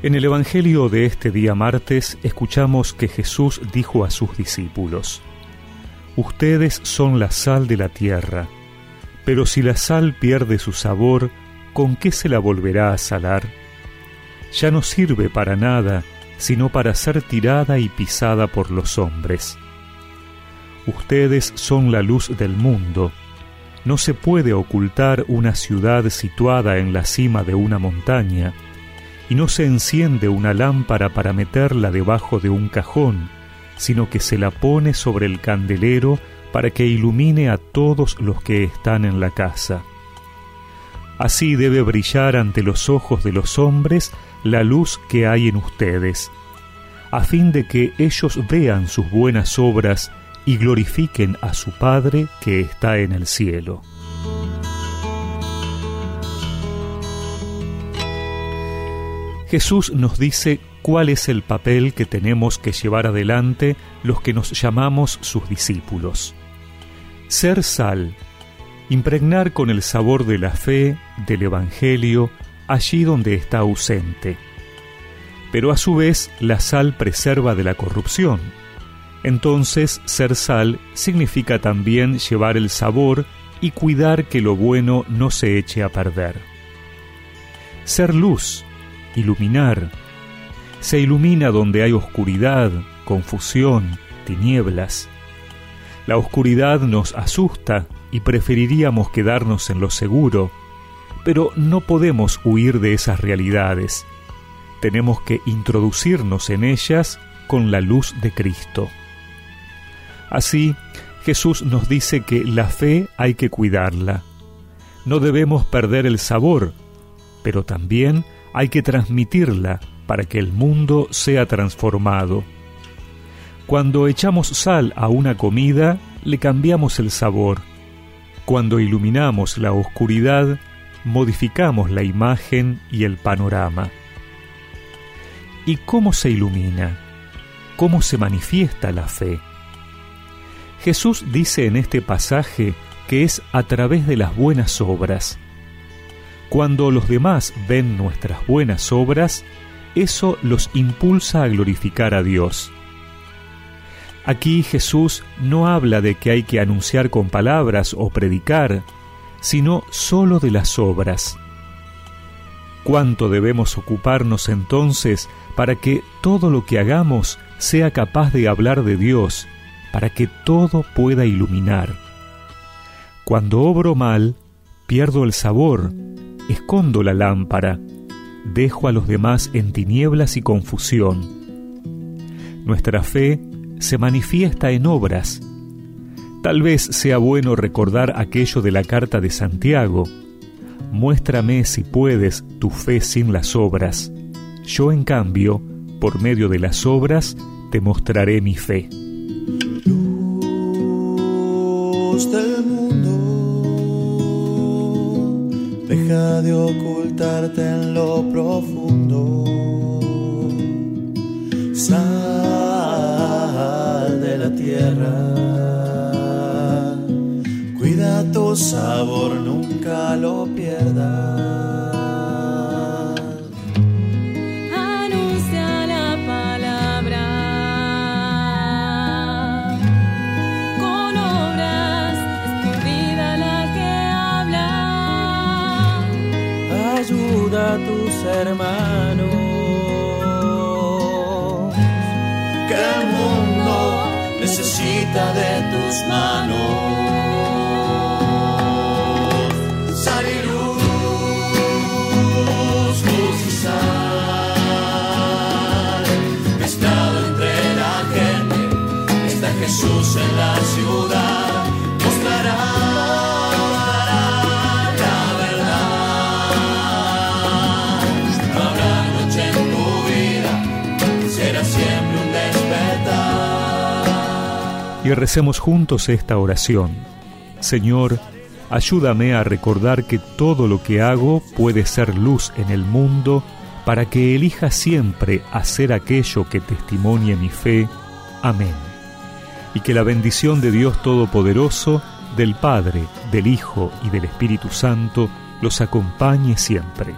En el Evangelio de este día martes escuchamos que Jesús dijo a sus discípulos, Ustedes son la sal de la tierra, pero si la sal pierde su sabor, ¿con qué se la volverá a salar? Ya no sirve para nada, sino para ser tirada y pisada por los hombres. Ustedes son la luz del mundo. No se puede ocultar una ciudad situada en la cima de una montaña, y no se enciende una lámpara para meterla debajo de un cajón, sino que se la pone sobre el candelero para que ilumine a todos los que están en la casa. Así debe brillar ante los ojos de los hombres la luz que hay en ustedes, a fin de que ellos vean sus buenas obras y glorifiquen a su Padre que está en el cielo. Jesús nos dice cuál es el papel que tenemos que llevar adelante los que nos llamamos sus discípulos. Ser sal, impregnar con el sabor de la fe, del Evangelio, allí donde está ausente. Pero a su vez la sal preserva de la corrupción. Entonces ser sal significa también llevar el sabor y cuidar que lo bueno no se eche a perder. Ser luz, iluminar. Se ilumina donde hay oscuridad, confusión, tinieblas. La oscuridad nos asusta y preferiríamos quedarnos en lo seguro, pero no podemos huir de esas realidades. Tenemos que introducirnos en ellas con la luz de Cristo. Así, Jesús nos dice que la fe hay que cuidarla. No debemos perder el sabor, pero también hay que transmitirla para que el mundo sea transformado. Cuando echamos sal a una comida, le cambiamos el sabor. Cuando iluminamos la oscuridad, modificamos la imagen y el panorama. ¿Y cómo se ilumina? ¿Cómo se manifiesta la fe? Jesús dice en este pasaje que es a través de las buenas obras. Cuando los demás ven nuestras buenas obras, eso los impulsa a glorificar a Dios. Aquí Jesús no habla de que hay que anunciar con palabras o predicar, sino sólo de las obras. ¿Cuánto debemos ocuparnos entonces para que todo lo que hagamos sea capaz de hablar de Dios, para que todo pueda iluminar? Cuando obro mal, pierdo el sabor, escondo la lámpara, dejo a los demás en tinieblas y confusión. Nuestra fe se manifiesta en obras. Tal vez sea bueno recordar aquello de la carta de Santiago. Muéstrame si puedes tu fe sin las obras. Yo en cambio, por medio de las obras, te mostraré mi fe. Deja de ocultarte en lo profundo. Sal de la tierra, cuida tu sabor, nunca lo pierdas. A tus hermanos. Que el mundo necesita de tus manos. Sal y luz, luz y sal. Jesús en la ciudad. Y recemos juntos esta oración. Señor, ayúdame a recordar que todo lo que hago puede ser luz en el mundo para que elija siempre hacer aquello que testimonie mi fe. Amén. Y que la bendición de Dios Todopoderoso, del Padre, del Hijo y del Espíritu Santo los acompañe siempre.